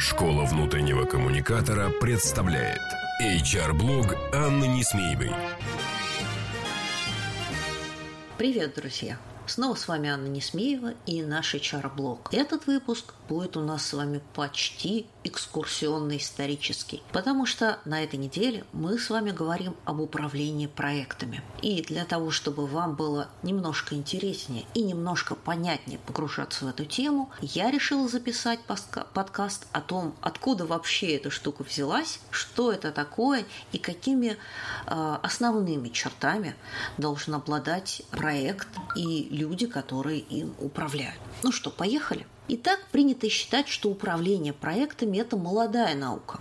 Школа внутреннего коммуникатора представляет HR-блог Анны Несмеевой. Привет, друзья! Снова с вами Анна Несмеева и наш HR-блог. Этот выпуск будет у нас с вами почти экскурсионный исторический, потому что на этой неделе мы с вами говорим об управлении проектами. И для того, чтобы вам было немножко интереснее и немножко понятнее погружаться в эту тему, я решила записать подкаст о том, откуда вообще эта штука взялась, что это такое и какими э, основными чертами должен обладать проект и люди, которые им управляют. Ну что, поехали? Итак, принято считать, что управление проектами – это молодая наука.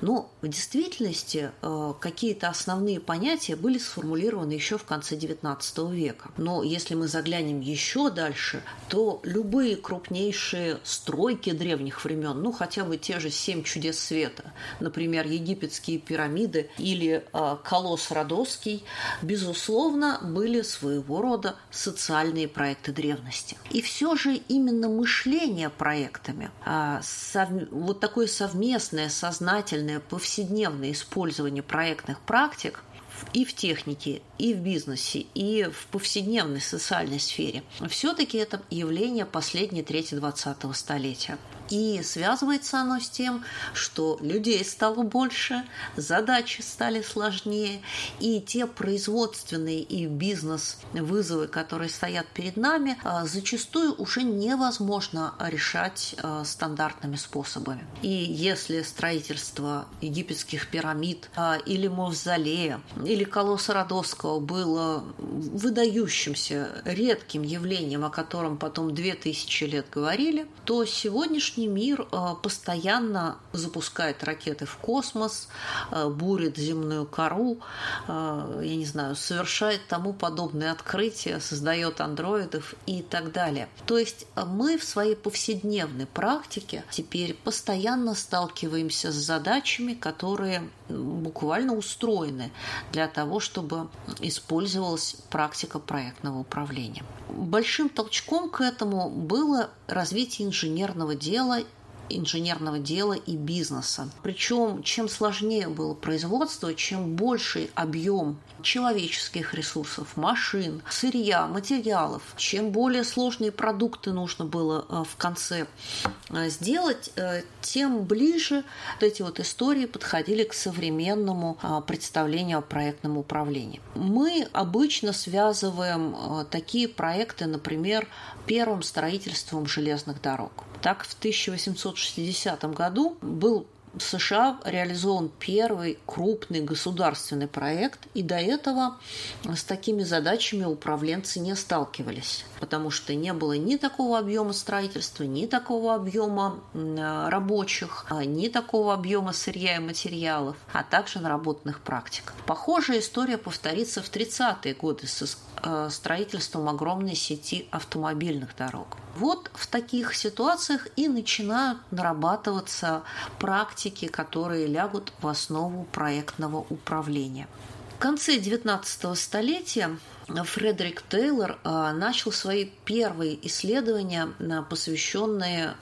Но в действительности э, какие-то основные понятия были сформулированы еще в конце XIX века. Но если мы заглянем еще дальше, то любые крупнейшие стройки древних времен, ну хотя бы те же «Семь чудес света», например, египетские пирамиды или э, колосс Родосский, безусловно, были своего рода социальные проекты древности. И все же именно мышление проектами, а, вот такое совместное сознание сознательное повседневное использование проектных практик и в технике, и в бизнесе, и в повседневной социальной сфере, все-таки это явление последней трети 20-го столетия. И связывается оно с тем, что людей стало больше, задачи стали сложнее, и те производственные и бизнес-вызовы, которые стоят перед нами, а, зачастую уже невозможно решать а, стандартными способами. И если строительство египетских пирамид а, или мавзолея, или колосса Родосского было выдающимся, редким явлением, о котором потом две тысячи лет говорили, то сегодняшний внешний мир э, постоянно запускает ракеты в космос, э, бурит земную кору, э, я не знаю, совершает тому подобные открытия, создает андроидов и так далее. То есть мы в своей повседневной практике теперь постоянно сталкиваемся с задачами, которые буквально устроены для того, чтобы использовалась практика проектного управления. Большим толчком к этому было развитие инженерного дела инженерного дела и бизнеса. Причем, чем сложнее было производство, чем больший объем человеческих ресурсов, машин, сырья, материалов, чем более сложные продукты нужно было э, в конце э, сделать, э, тем ближе вот эти вот истории подходили к современному представлению о проектном управлении. Мы обычно связываем такие проекты, например, первым строительством железных дорог. Так, в 1860 году был в США реализован первый крупный государственный проект, и до этого с такими задачами управленцы не сталкивались, потому что не было ни такого объема строительства, ни такого объема рабочих, а, ни такого объема сырья и материалов, а также наработанных практик. Похожая история повторится в 30-е годы с строительством огромной сети автомобильных дорог. Вот в таких ситуациях и начинают нарабатываться практики, которые лягут в основу проектного управления. В конце XIX столетия Фредерик Тейлор а, начал свои первые исследования, а, посвященные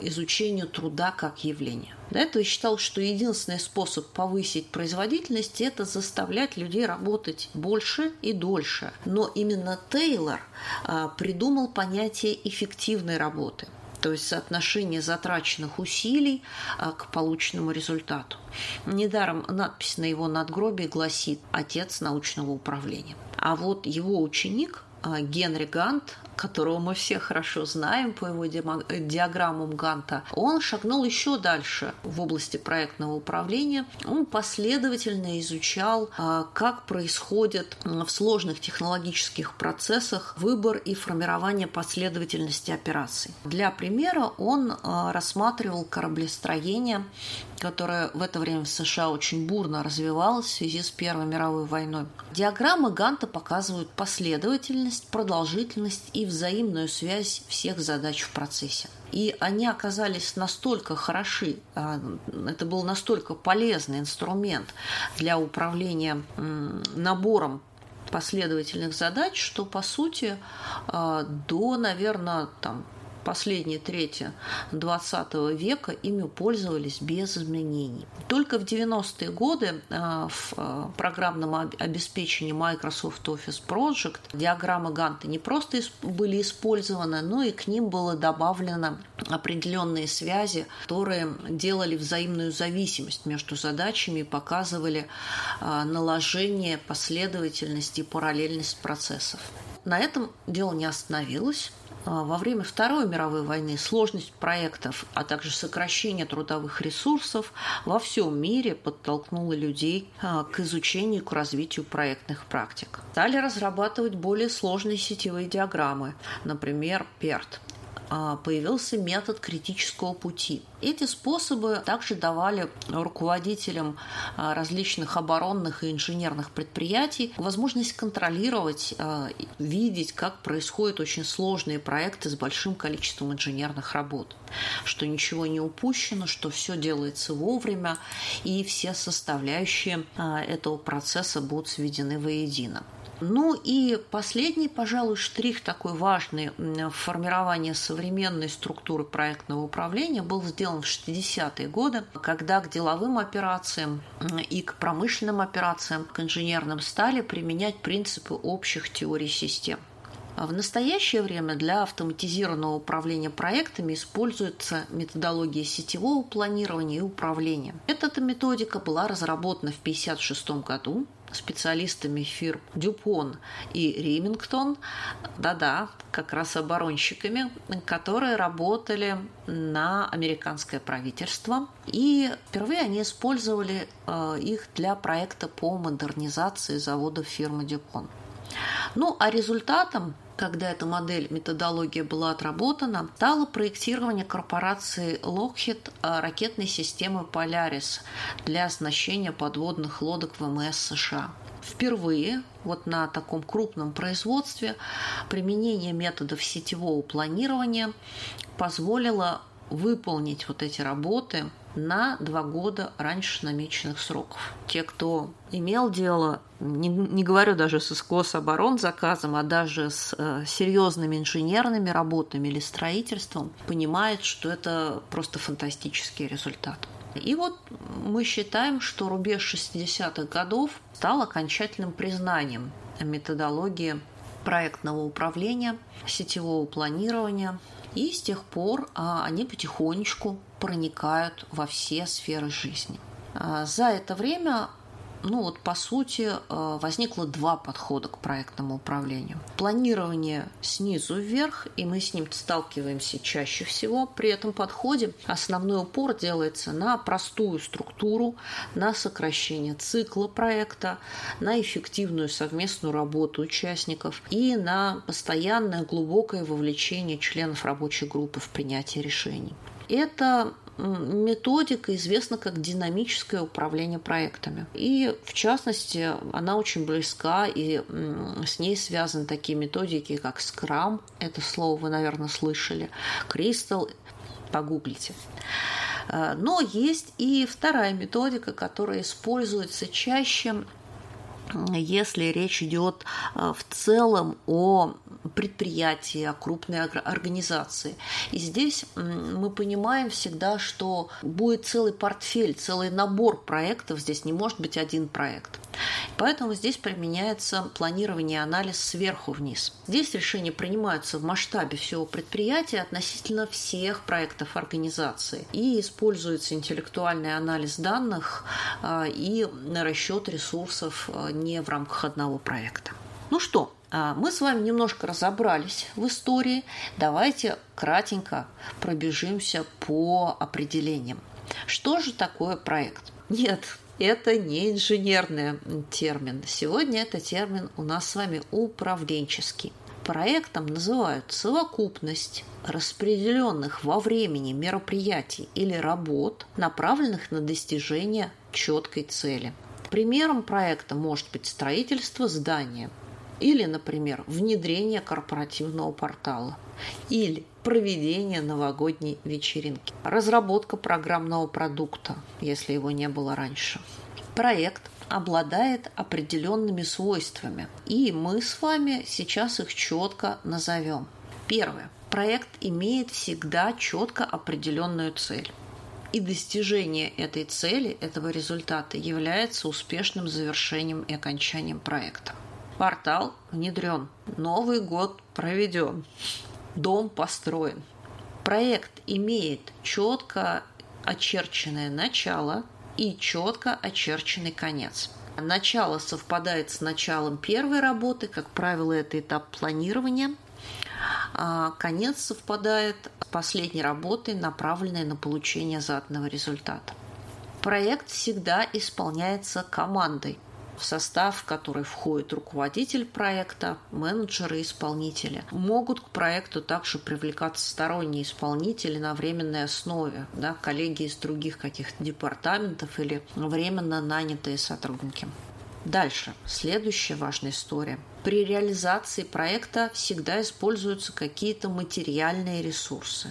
изучению труда как явления. До этого считал, что единственный способ повысить производительность – это заставлять людей работать больше и дольше. Но именно Тейлор а, придумал понятие эффективной работы то есть соотношение затраченных усилий а, к полученному результату. Недаром надпись на его надгробии гласит «Отец научного управления». А вот его ученик а, Генри Гант которого мы все хорошо знаем по его диаграммам Ганта, он шагнул еще дальше в области проектного управления. Он последовательно изучал, а, как происходит в сложных технологических процессах выбор и формирование последовательности операций. Для примера он а, рассматривал кораблестроение, которое в это время в США очень бурно развивалось в связи с Первой мировой войной. Диаграммы Ганта показывают последовательность, продолжительность и взаимную связь всех задач в процессе. И они оказались настолько хороши, а, это был настолько полезный инструмент для управления набором последовательных задач, что, по сути, а, до, наверное, там, последней трети 20 века ими пользовались без изменений. Только в 90-е годы э, в э, программном обеспечении Microsoft Office Project диаграммы Ганта не просто были использованы, но и к ним было добавлено определенные связи, которые делали взаимную зависимость между задачами и показывали э, наложение последовательности и параллельность процессов. На этом дело не остановилось. А, во время Второй мировой войны сложность проектов, а также сокращение трудовых ресурсов во всем мире подтолкнуло людей а, к изучению и к развитию проектных практик. Стали разрабатывать более сложные сетевые диаграммы, например, а, появился метод критического пути. Эти способы также давали руководителям а, различных оборонных и инженерных предприятий возможность контролировать, а, видеть, как происходят очень сложные проекты с большим количеством инженерных работ, что ничего не упущено, что все делается вовремя, и все составляющие этого процесса будут сведены воедино. Ну и последний, пожалуй, штрих такой важный в формировании современной структуры проектного управления был сделан в 60-е годы, когда к деловым операциям и к промышленным операциям, к инженерным стали применять принципы общих теорий систем. В настоящее время для автоматизированного управления проектами используется методология сетевого планирования и управления. Эта методика была разработана в 1956 году специалистами фирм Дюпон и Ремингтон, да-да, как раз оборонщиками, которые работали на американское правительство. И впервые они использовали э, их для проекта по модернизации завода фирмы Дюпон. Ну, а результатом когда эта модель, методология была отработана, стало проектирование корпорации Lockheed э, ракетной системы Polaris для оснащения подводных лодок ВМС США. Впервые вот на таком крупном производстве применение методов сетевого планирования позволило выполнить вот эти работы на два года раньше намеченных сроков. Те, кто имел дело, не, не говорю даже с Скособорон заказом, а даже с э, серьезными инженерными работами или строительством, понимают, что это просто фантастический результат. И вот мы считаем, что рубеж 60-х годов стал окончательным признанием методологии проектного управления, сетевого планирования, и с тех пор а, они потихонечку проникают во все сферы жизни. А, за это время ну вот по сути э, возникло два подхода к проектному управлению. Планирование снизу вверх, и мы с ним сталкиваемся чаще всего. При этом подходе основной упор делается на простую структуру, на сокращение цикла проекта, на эффективную совместную работу участников и на постоянное глубокое вовлечение членов рабочей группы в принятие решений. Это методика известна как динамическое управление проектами. И, в частности, она очень близка, и с ней связаны такие методики, как Scrum, это слово вы, наверное, слышали, Crystal, погуглите. А, но есть и вторая методика, которая используется чаще если речь идет а, в целом о предприятии, о крупной организации. И здесь мы понимаем всегда, что будет целый портфель, целый набор проектов, здесь не может быть один проект. Поэтому здесь применяется планирование и анализ сверху вниз. Здесь решения принимаются в масштабе всего предприятия относительно всех проектов организации. И используется интеллектуальный анализ данных а, и расчет ресурсов а, не в рамках одного проекта. Ну что, а, мы с вами немножко разобрались в истории. Давайте кратенько пробежимся по определениям. Что же такое проект? Нет, это не инженерный термин. Сегодня это термин у нас с вами управленческий. Проектом называют совокупность распределенных во времени мероприятий или работ, направленных на достижение четкой цели. Примером проекта может быть строительство здания или, например, внедрение корпоративного портала или проведение новогодней вечеринки, разработка программного продукта, если его не было раньше. Проект обладает определенными свойствами, и мы с вами сейчас их четко назовем. Первое. проект имеет всегда четко определенную цель. И достижение этой цели, этого результата является успешным завершением и окончанием проекта. Портал внедрен, Новый год проведен, дом построен. Проект имеет четко очерченное начало и четко очерченный конец. Начало совпадает с началом первой работы, как правило, это этап планирования – а конец совпадает с последней работой, направленной на получение заданного результата. Проект всегда исполняется командой, в состав которой входит руководитель проекта, менеджеры исполнители. Могут к проекту также привлекаться сторонние исполнители на временной основе, да, коллеги из других каких-то департаментов или временно нанятые сотрудники. Дальше. Следующая важная история. При реализации проекта всегда используются какие-то материальные ресурсы.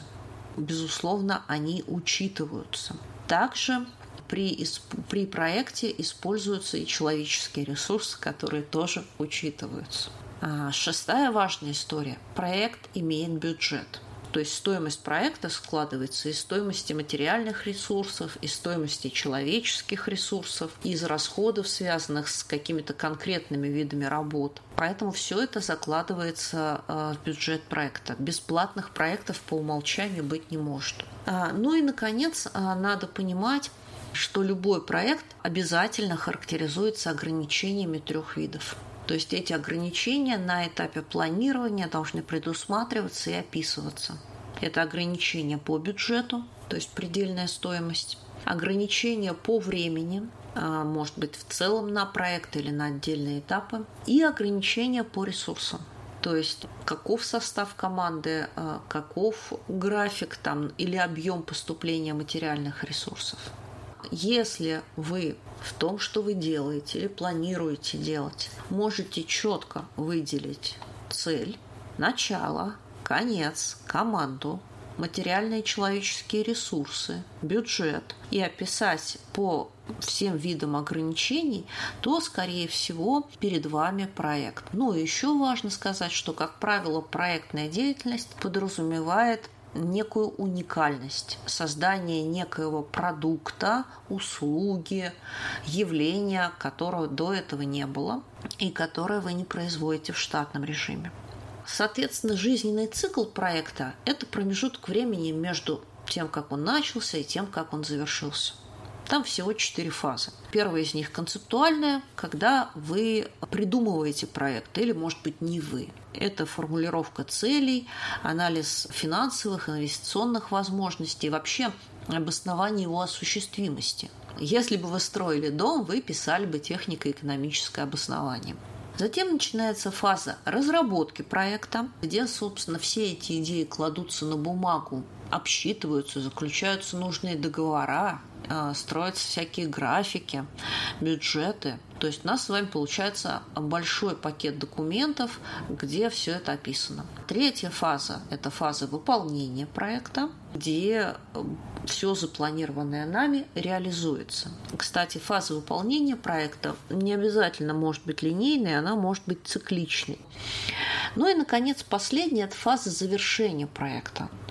Безусловно, они учитываются. Также при, при проекте используются и человеческие ресурсы, которые тоже учитываются. А шестая важная история. Проект имеет бюджет – то есть стоимость проекта складывается из стоимости материальных ресурсов, из стоимости человеческих ресурсов, из расходов, связанных с какими-то конкретными видами работ. Поэтому все это закладывается э, в бюджет проекта. Бесплатных проектов по умолчанию быть не может. А, ну и, наконец, а, надо понимать, что любой проект обязательно характеризуется ограничениями трех видов. То есть эти ограничения на этапе планирования должны предусматриваться и описываться. Это ограничения по бюджету, то есть предельная стоимость, ограничения по времени, а, может быть в целом на проект или на отдельные этапы, и ограничения по ресурсам. То есть каков состав команды, а, каков график там или объем поступления материальных ресурсов. Если вы в том, что вы делаете или планируете делать, можете четко выделить цель, начало, конец, команду, материальные и человеческие ресурсы, бюджет и описать по всем видам ограничений, то, скорее всего, перед вами проект. Ну еще важно сказать, что, как правило, проектная деятельность подразумевает некую уникальность, создание некоего продукта, услуги, явления, которого до этого не было и которое вы не производите в штатном режиме. Соответственно, жизненный цикл проекта – это промежуток времени между тем, как он начался, и тем, как он завершился. Там всего четыре фазы. Первая из них концептуальная, когда вы придумываете проект, или, может быть, не вы. Это формулировка целей, анализ финансовых, инвестиционных возможностей, вообще обоснование его осуществимости. Если бы вы строили дом, вы писали бы технико-экономическое обоснование. Затем начинается фаза разработки проекта, где, собственно, все эти идеи кладутся на бумагу, обсчитываются, заключаются нужные договора, строятся всякие графики, бюджеты. То есть у нас с вами получается большой пакет документов, где все это описано. Третья фаза – это фаза выполнения проекта, где э, все запланированное нами реализуется. Кстати, фаза выполнения проекта не обязательно может быть линейной, она может быть цикличной. Ну и, наконец, последняя – это фаза завершения проекта, а,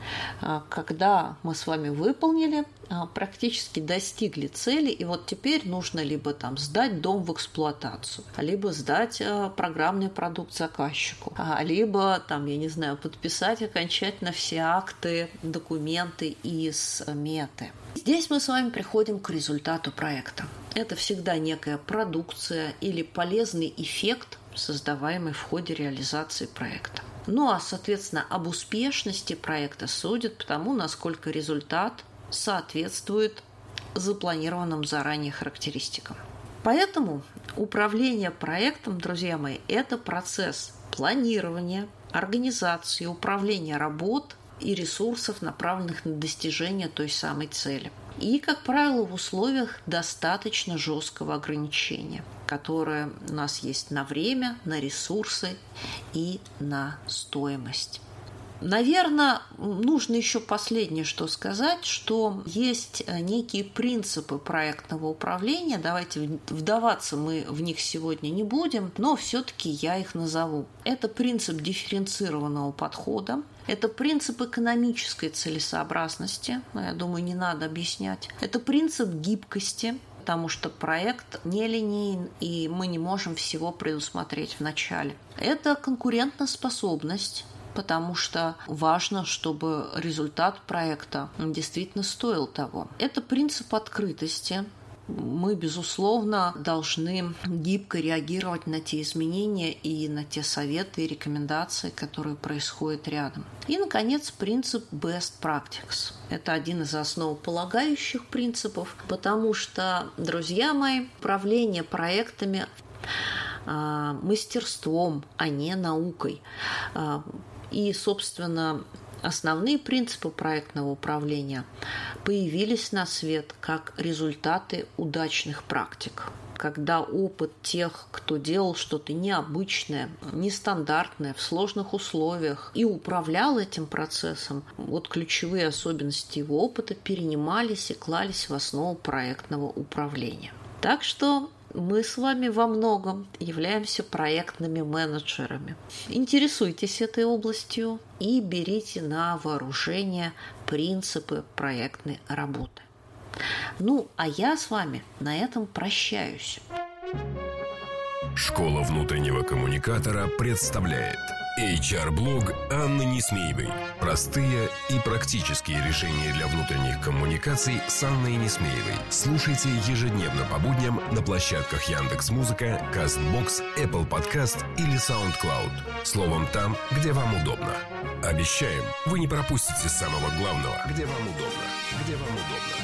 когда мы с вами выполнили, а, практически достигли цели, и вот теперь нужно либо там сдать дом в эксплуатацию, либо сдать а, программный продукт заказчику, либо там, я не знаю, подписать окончательно все акты, документы из меты. Здесь мы с вами приходим к результату проекта. Это всегда некая продукция или полезный эффект, создаваемый в ходе реализации проекта. Ну а, соответственно, об успешности проекта судят по тому, насколько результат соответствует запланированным заранее характеристикам. Поэтому управление проектом, друзья мои, это процесс планирования, организации, управления работ и ресурсов, направленных на достижение той самой цели. И, как правило, в условиях достаточно жесткого ограничения, которое у нас есть на время, на ресурсы и на стоимость. Наверное, нужно еще последнее что сказать, что есть э, некие принципы проектного управления. Давайте вдаваться мы в них сегодня не будем, но все-таки я их назову. Это принцип дифференцированного подхода, Это принцип экономической целесообразности, я думаю, не надо объяснять. Это принцип гибкости, потому что проект нелинейен, и мы не можем всего предусмотреть в начале. Это конкурентоспособность, потому что важно, чтобы результат проекта действительно стоил того. Это принцип открытости, мы, безусловно, должны гибко реагировать на те изменения и на те советы и рекомендации, которые происходят рядом. И, наконец, принцип best practice. Это один из основополагающих принципов, потому что, друзья мои, управление проектами а, мастерством, а не наукой. А, и, собственно, Основные принципы проектного управления появились на свет как результаты удачных практик когда опыт тех, кто делал что-то необычное, нестандартное, в сложных условиях и управлял этим процессом, вот ключевые особенности его опыта перенимались и клались в основу проектного управления. Так что мы с вами во многом являемся проектными менеджерами. Интересуйтесь этой областью и берите на вооружение принципы проектной работы. Ну, а я с вами на этом прощаюсь. Школа внутреннего коммуникатора представляет – HR-блог Анны Несмеевой. Простые и практические решения для внутренних коммуникаций с Анной Несмеевой. Слушайте ежедневно по будням на площадках Яндекс Музыка, Castbox, Apple Podcast или SoundCloud. Словом, там, где вам удобно. Обещаем, вы не пропустите самого главного, где вам удобно. Где вам удобно.